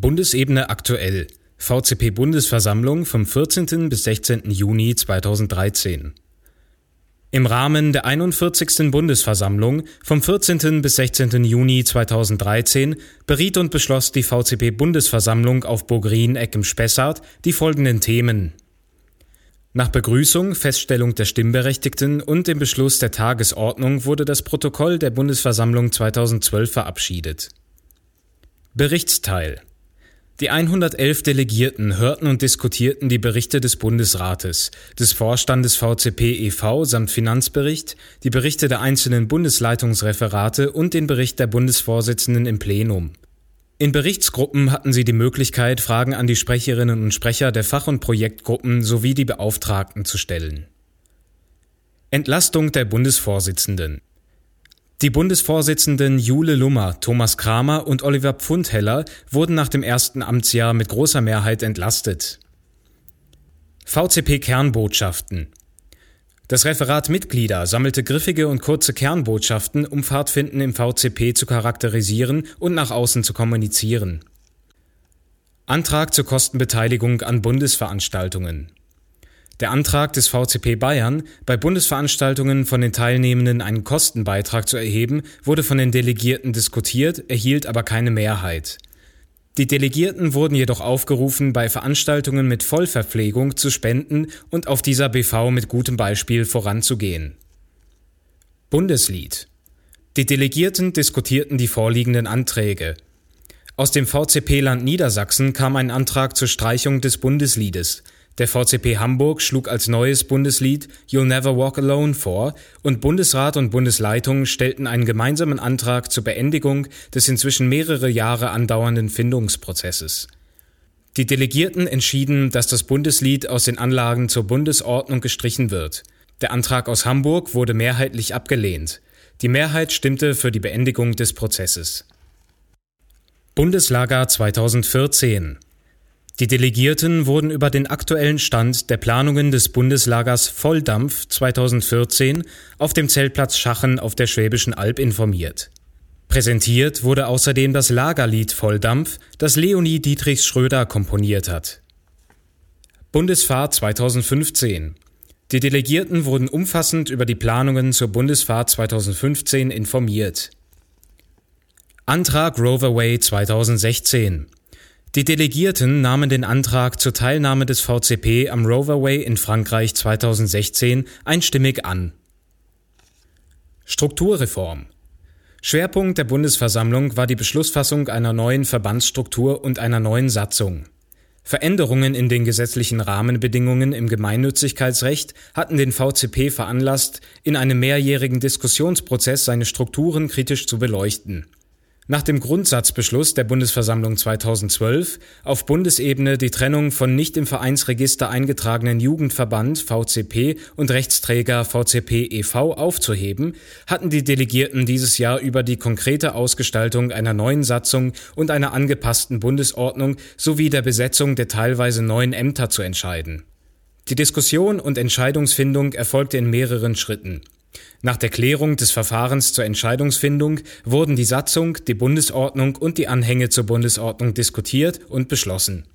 Bundesebene aktuell. VCP-Bundesversammlung vom 14. bis 16. Juni 2013. Im Rahmen der 41. Bundesversammlung vom 14. bis 16. Juni 2013 beriet und beschloss die VCP-Bundesversammlung auf Burgrien Eck im Spessart die folgenden Themen. Nach Begrüßung, Feststellung der Stimmberechtigten und dem Beschluss der Tagesordnung wurde das Protokoll der Bundesversammlung 2012 verabschiedet. Berichtsteil die 111 Delegierten hörten und diskutierten die Berichte des Bundesrates, des Vorstandes VCP e.V. samt Finanzbericht, die Berichte der einzelnen Bundesleitungsreferate und den Bericht der Bundesvorsitzenden im Plenum. In Berichtsgruppen hatten sie die Möglichkeit, Fragen an die Sprecherinnen und Sprecher der Fach- und Projektgruppen sowie die Beauftragten zu stellen. Entlastung der Bundesvorsitzenden die Bundesvorsitzenden Jule Lummer, Thomas Kramer und Oliver Pfundheller wurden nach dem ersten Amtsjahr mit großer Mehrheit entlastet. VCP Kernbotschaften Das Referat Mitglieder sammelte griffige und kurze Kernbotschaften, um Pfadfinden im VCP zu charakterisieren und nach außen zu kommunizieren. Antrag zur Kostenbeteiligung an Bundesveranstaltungen der Antrag des VCP Bayern, bei Bundesveranstaltungen von den Teilnehmenden einen Kostenbeitrag zu erheben, wurde von den Delegierten diskutiert, erhielt aber keine Mehrheit. Die Delegierten wurden jedoch aufgerufen, bei Veranstaltungen mit Vollverpflegung zu spenden und auf dieser BV mit gutem Beispiel voranzugehen. Bundeslied Die Delegierten diskutierten die vorliegenden Anträge. Aus dem VCP-Land Niedersachsen kam ein Antrag zur Streichung des Bundesliedes. Der VCP Hamburg schlug als neues Bundeslied You'll Never Walk Alone vor und Bundesrat und Bundesleitung stellten einen gemeinsamen Antrag zur Beendigung des inzwischen mehrere Jahre andauernden Findungsprozesses. Die Delegierten entschieden, dass das Bundeslied aus den Anlagen zur Bundesordnung gestrichen wird. Der Antrag aus Hamburg wurde mehrheitlich abgelehnt. Die Mehrheit stimmte für die Beendigung des Prozesses. Bundeslager 2014 die Delegierten wurden über den aktuellen Stand der Planungen des Bundeslagers Volldampf 2014 auf dem Zeltplatz Schachen auf der Schwäbischen Alb informiert. Präsentiert wurde außerdem das Lagerlied Volldampf, das Leonie Dietrichs Schröder komponiert hat. Bundesfahrt 2015 Die Delegierten wurden umfassend über die Planungen zur Bundesfahrt 2015 informiert. Antrag Roverway 2016 die Delegierten nahmen den Antrag zur Teilnahme des VCP am Roverway in Frankreich 2016 einstimmig an. Strukturreform Schwerpunkt der Bundesversammlung war die Beschlussfassung einer neuen Verbandsstruktur und einer neuen Satzung. Veränderungen in den gesetzlichen Rahmenbedingungen im Gemeinnützigkeitsrecht hatten den VCP veranlasst, in einem mehrjährigen Diskussionsprozess seine Strukturen kritisch zu beleuchten. Nach dem Grundsatzbeschluss der Bundesversammlung 2012 auf Bundesebene die Trennung von nicht im Vereinsregister eingetragenen Jugendverband VCP und Rechtsträger VCP e.V. aufzuheben, hatten die Delegierten dieses Jahr über die konkrete Ausgestaltung einer neuen Satzung und einer angepassten Bundesordnung sowie der Besetzung der teilweise neuen Ämter zu entscheiden. Die Diskussion und Entscheidungsfindung erfolgte in mehreren Schritten. Nach der Klärung des Verfahrens zur Entscheidungsfindung wurden die Satzung, die Bundesordnung und die Anhänge zur Bundesordnung diskutiert und beschlossen.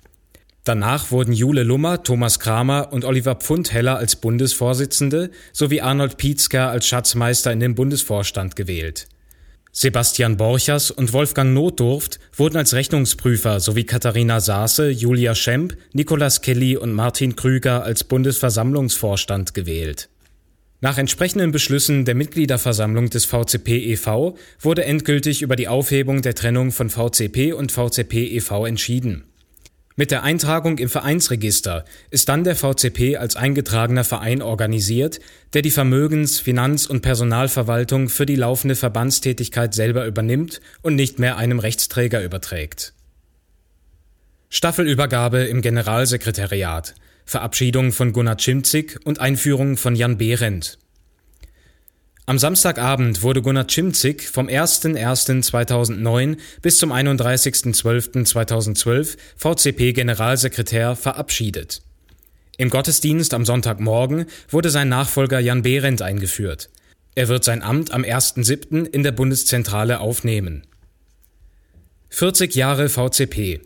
Danach wurden Jule Lummer, Thomas Kramer und Oliver Pfundheller als Bundesvorsitzende sowie Arnold Pietzker als Schatzmeister in den Bundesvorstand gewählt. Sebastian Borchers und Wolfgang Notdurft wurden als Rechnungsprüfer sowie Katharina Saase, Julia Schemp, Nicolas Kelly und Martin Krüger als Bundesversammlungsvorstand gewählt. Nach entsprechenden Beschlüssen der Mitgliederversammlung des VCP e.V. wurde endgültig über die Aufhebung der Trennung von VCP und VCP e.V. entschieden. Mit der Eintragung im Vereinsregister ist dann der VCP als eingetragener Verein organisiert, der die Vermögens-, Finanz- und Personalverwaltung für die laufende Verbandstätigkeit selber übernimmt und nicht mehr einem Rechtsträger überträgt. Staffelübergabe im Generalsekretariat Verabschiedung von Gunnar Chimzig und Einführung von Jan Behrendt. Am Samstagabend wurde Gunnar Chimzig vom 01.01.2009 bis zum 31.12.2012 VCP-Generalsekretär verabschiedet. Im Gottesdienst am Sonntagmorgen wurde sein Nachfolger Jan Behrendt eingeführt. Er wird sein Amt am 1.07. in der Bundeszentrale aufnehmen. 40 Jahre VCP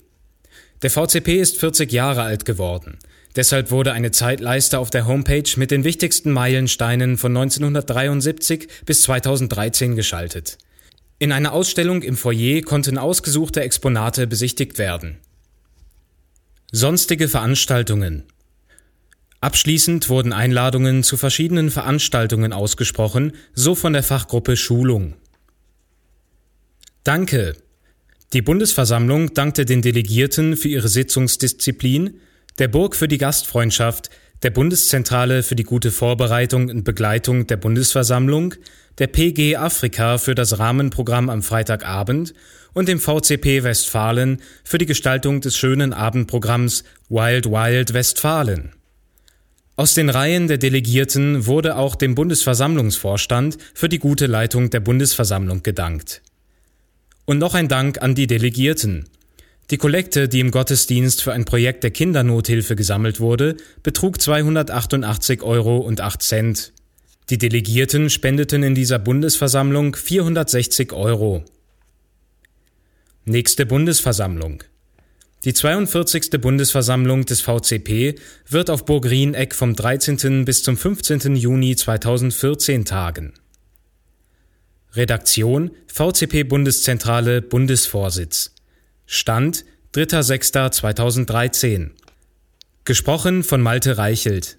Der VCP ist 40 Jahre alt geworden. Deshalb wurde eine Zeitleiste auf der Homepage mit den wichtigsten Meilensteinen von 1973 bis 2013 geschaltet. In einer Ausstellung im Foyer konnten ausgesuchte Exponate besichtigt werden. Sonstige Veranstaltungen Abschließend wurden Einladungen zu verschiedenen Veranstaltungen ausgesprochen, so von der Fachgruppe Schulung. Danke. Die Bundesversammlung dankte den Delegierten für ihre Sitzungsdisziplin, der Burg für die Gastfreundschaft, der Bundeszentrale für die gute Vorbereitung und Begleitung der Bundesversammlung, der PG Afrika für das Rahmenprogramm am Freitagabend und dem VCP Westfalen für die Gestaltung des schönen Abendprogramms Wild Wild Westfalen. Aus den Reihen der Delegierten wurde auch dem Bundesversammlungsvorstand für die gute Leitung der Bundesversammlung gedankt. Und noch ein Dank an die Delegierten. Die Kollekte, die im Gottesdienst für ein Projekt der Kindernothilfe gesammelt wurde, betrug 288 Euro und 8 Cent. Die Delegierten spendeten in dieser Bundesversammlung 460 Euro. Nächste Bundesversammlung. Die 42. Bundesversammlung des VCP wird auf Burg Rieneck vom 13. bis zum 15. Juni 2014 tagen. Redaktion VCP Bundeszentrale Bundesvorsitz. Stand 3.6.2013. Gesprochen von Malte Reichelt.